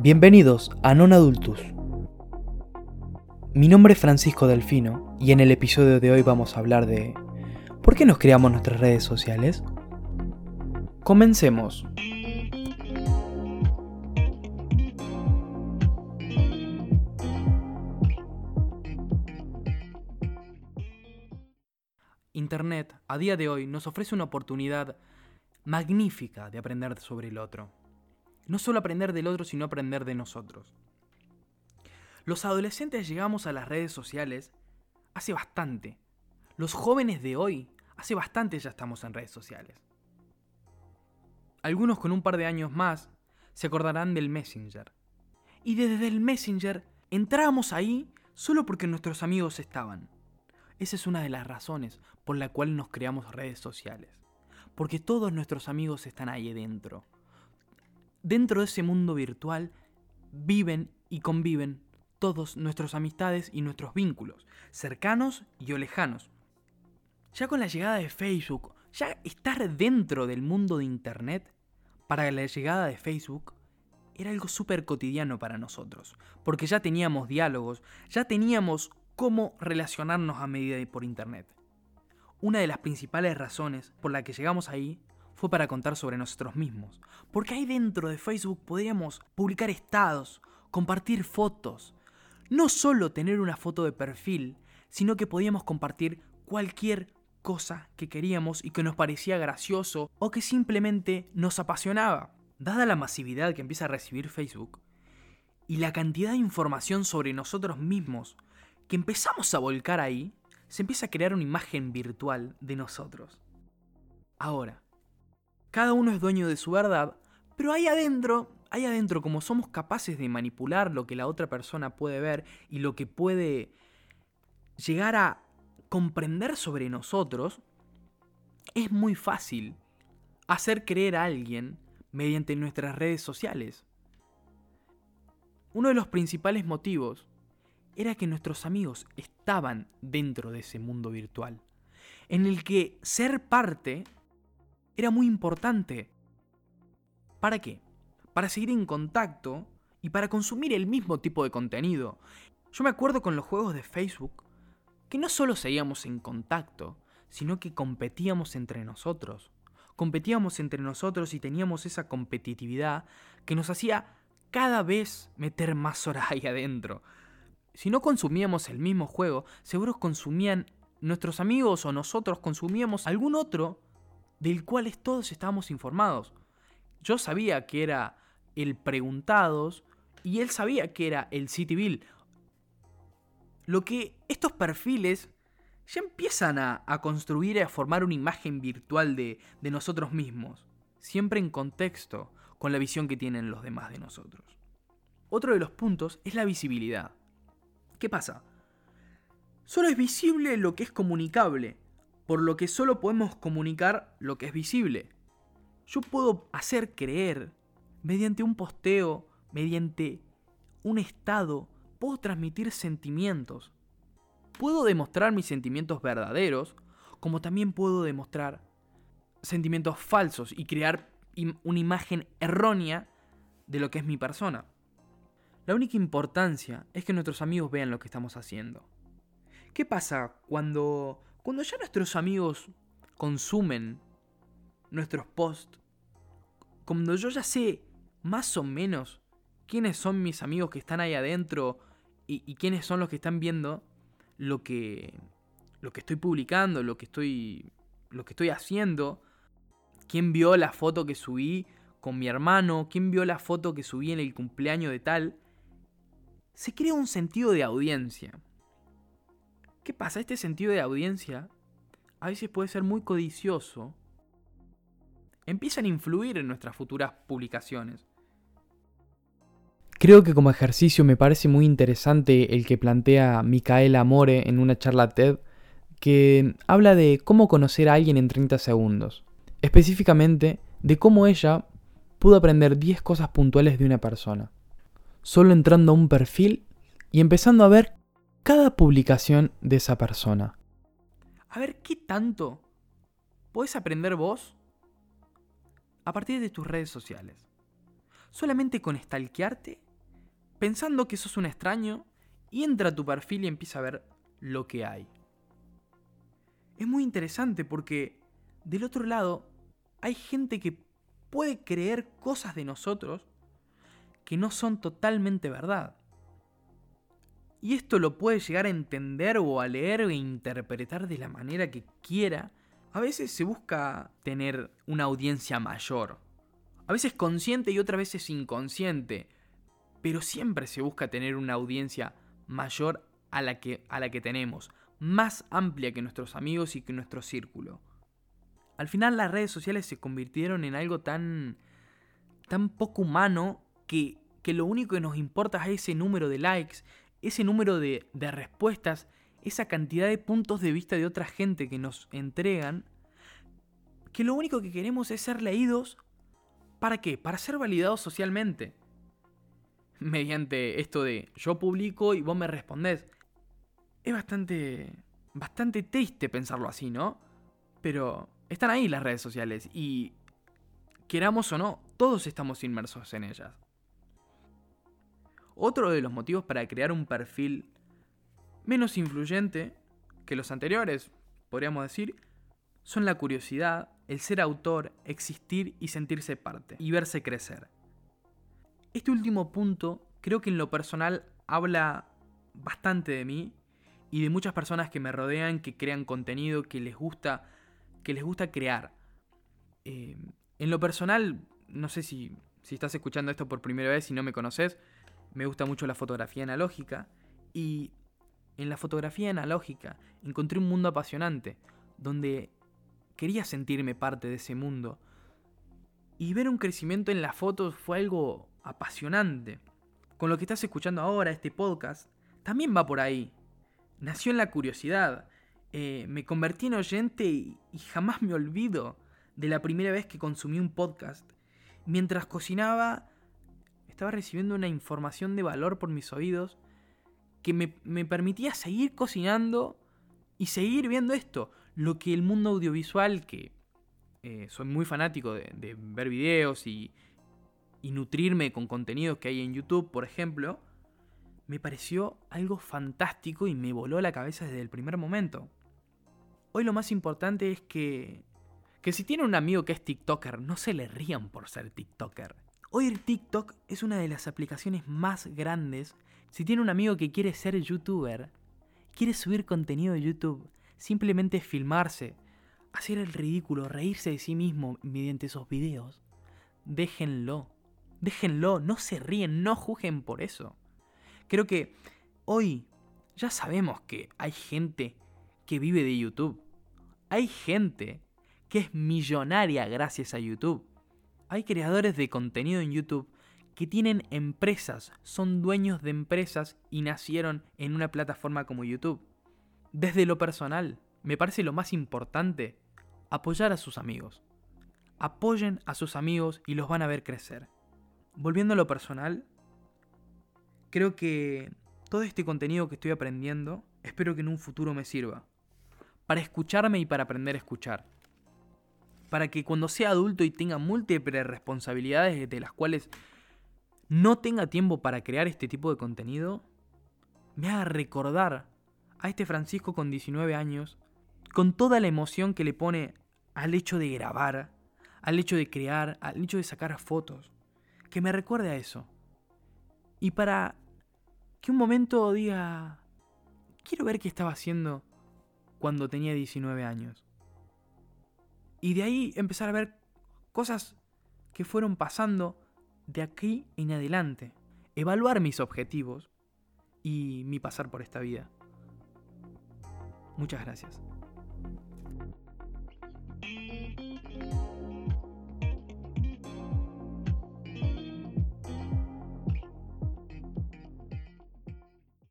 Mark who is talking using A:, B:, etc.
A: Bienvenidos a Non Adultus. Mi nombre es Francisco Delfino y en el episodio de hoy vamos a hablar de ¿por qué nos creamos nuestras redes sociales? Comencemos. Internet a día de hoy nos ofrece una oportunidad magnífica de aprender sobre el otro. No solo aprender del otro, sino aprender de nosotros. Los adolescentes llegamos a las redes sociales hace bastante. Los jóvenes de hoy hace bastante ya estamos en redes sociales. Algunos con un par de años más se acordarán del Messenger. Y desde el Messenger entrábamos ahí solo porque nuestros amigos estaban. Esa es una de las razones por la cual nos creamos redes sociales. Porque todos nuestros amigos están ahí dentro. Dentro de ese mundo virtual viven y conviven todos nuestras amistades y nuestros vínculos, cercanos y o lejanos. Ya con la llegada de Facebook, ya estar dentro del mundo de Internet, para la llegada de Facebook, era algo súper cotidiano para nosotros, porque ya teníamos diálogos, ya teníamos cómo relacionarnos a medida de por Internet. Una de las principales razones por la que llegamos ahí fue para contar sobre nosotros mismos, porque ahí dentro de Facebook podríamos publicar estados, compartir fotos, no solo tener una foto de perfil, sino que podíamos compartir cualquier cosa que queríamos y que nos parecía gracioso o que simplemente nos apasionaba. Dada la masividad que empieza a recibir Facebook y la cantidad de información sobre nosotros mismos que empezamos a volcar ahí, se empieza a crear una imagen virtual de nosotros. Ahora, cada uno es dueño de su verdad, pero ahí adentro, adentro, como somos capaces de manipular lo que la otra persona puede ver y lo que puede llegar a comprender sobre nosotros, es muy fácil hacer creer a alguien mediante nuestras redes sociales. Uno de los principales motivos era que nuestros amigos estaban dentro de ese mundo virtual, en el que ser parte era muy importante. ¿Para qué? Para seguir en contacto y para consumir el mismo tipo de contenido. Yo me acuerdo con los juegos de Facebook que no solo seguíamos en contacto, sino que competíamos entre nosotros. Competíamos entre nosotros y teníamos esa competitividad que nos hacía cada vez meter más horas ahí adentro si no consumíamos el mismo juego, seguro consumían nuestros amigos o nosotros consumíamos algún otro del cual todos estábamos informados. Yo sabía que era el Preguntados y él sabía que era el Cityville. Lo que estos perfiles ya empiezan a, construir y a formar una imagen virtual de, de nosotros mismos, siempre en contexto con la visión que tienen los demás de nosotros. Otro de los puntos es la visibilidad. ¿Qué pasa? Solo es visible lo que es comunicable, por lo que solo podemos comunicar lo que es visible. Yo puedo hacer creer, mediante un posteo, mediante un estado, puedo transmitir sentimientos. Puedo demostrar mis sentimientos verdaderos, como también puedo demostrar sentimientos falsos y crear una imagen errónea de lo que es mi persona. La única importancia es que nuestros amigos vean lo que estamos haciendo. ¿Qué pasa cuando, cuando ya nuestros amigos consumen nuestros posts? Cuando yo ya sé más o menos quiénes son mis amigos que están ahí adentro y, quiénes son los que están viendo lo que, lo que estoy publicando, lo que estoy, lo que estoy haciendo, quién vio la foto que subí con mi hermano, quién vio la foto que subí en el cumpleaños de tal, se crea un sentido de audiencia. ¿Qué pasa? Este sentido de audiencia a veces puede ser muy codicioso. Empiezan a influir en nuestras futuras publicaciones. Creo que como ejercicio me parece muy interesante el que plantea Micaela Amore en una charla TED que habla de cómo conocer a alguien en 30 segundos. Específicamente de cómo ella pudo aprender 10 cosas puntuales de una persona solo entrando a un perfil y empezando a ver cada publicación de esa persona. A ver qué tanto puedes aprender vos a partir de tus redes sociales. Solamente con stalkearte pensando que sos un extraño y entra a tu perfil y empieza a ver lo que hay. Es muy interesante porque del otro lado hay gente que puede creer cosas de nosotros que no son totalmente verdad. Y esto lo puede llegar a entender o a leer e interpretar de la manera que quiera. A veces se busca tener una audiencia mayor. A veces consciente y otras veces inconsciente. Pero siempre se busca tener una audiencia mayor a la que, a la que tenemos. Más amplia que nuestros amigos y que nuestro círculo. Al final las redes sociales se convirtieron en algo tan, tan poco humano que, que lo único que nos importa es ese número de likes, ese número de, respuestas, esa cantidad de puntos de vista de otra gente que nos entregan, que lo único que queremos es ser leídos. ¿Para qué? Para ser validados socialmente. Mediante esto de yo publico y vos me respondés. Es bastante. bastante triste pensarlo así, ¿no? Pero están ahí las redes sociales y, queramos o no, todos estamos inmersos en ellas. Otro de los motivos para crear un perfil menos influyente que los anteriores, podríamos decir, son la curiosidad, el ser autor, existir y sentirse parte, y verse crecer. Este último punto creo que en lo personal habla bastante de mí y de muchas personas que me rodean, que crean contenido, que les gusta que les gusta crear. Eh, en lo personal, no sé si, si estás escuchando esto por primera vez y no me conoces, me gusta mucho la fotografía analógica y en la fotografía analógica encontré un mundo apasionante, donde quería sentirme parte de ese mundo. Y ver un crecimiento en las fotos fue algo apasionante. Con lo que estás escuchando ahora, este podcast, también va por ahí. Nació en la curiosidad, eh, me convertí en oyente y, jamás me olvido de la primera vez que consumí un podcast. Mientras cocinaba, estaba recibiendo una información de valor por mis oídos que me, permitía seguir cocinando y seguir viendo esto. Lo que el mundo audiovisual, que eh, soy muy fanático de, ver videos y, y nutrirme con contenidos que hay en YouTube, por ejemplo, me pareció algo fantástico y me voló la cabeza desde el primer momento. Hoy lo más importante es que, que si tiene un amigo que es TikToker, no se le rían por ser TikToker. Hoy el TikTok es una de las aplicaciones más grandes. Si tiene un amigo que quiere ser youtuber, quiere subir contenido de YouTube, simplemente filmarse, hacer el ridículo, reírse de sí mismo mediante esos videos, déjenlo. Déjenlo, no se ríen, no juzguen por eso. Creo que hoy ya sabemos que hay gente que vive de YouTube. Hay gente que es millonaria gracias a YouTube. Hay creadores de contenido en YouTube que tienen empresas, son dueños de empresas y nacieron en una plataforma como YouTube. Desde lo personal, me parece lo más importante apoyar a sus amigos. Apoyen a sus amigos y los van a ver crecer. Volviendo a lo personal, creo que todo este contenido que estoy aprendiendo, espero que en un futuro me sirva para escucharme y para aprender a escuchar. Para que cuando sea adulto y tenga múltiples responsabilidades de las cuales no tenga tiempo para crear este tipo de contenido, me haga recordar a este Francisco con 19 años, con toda la emoción que le pone al hecho de grabar, al hecho de crear, al hecho de sacar fotos, que me recuerde a eso. Y para que un momento diga, quiero ver qué estaba haciendo cuando tenía 19 años. Y de ahí empezar a ver cosas que fueron pasando de aquí en adelante. Evaluar mis objetivos y mi pasar por esta vida. Muchas gracias.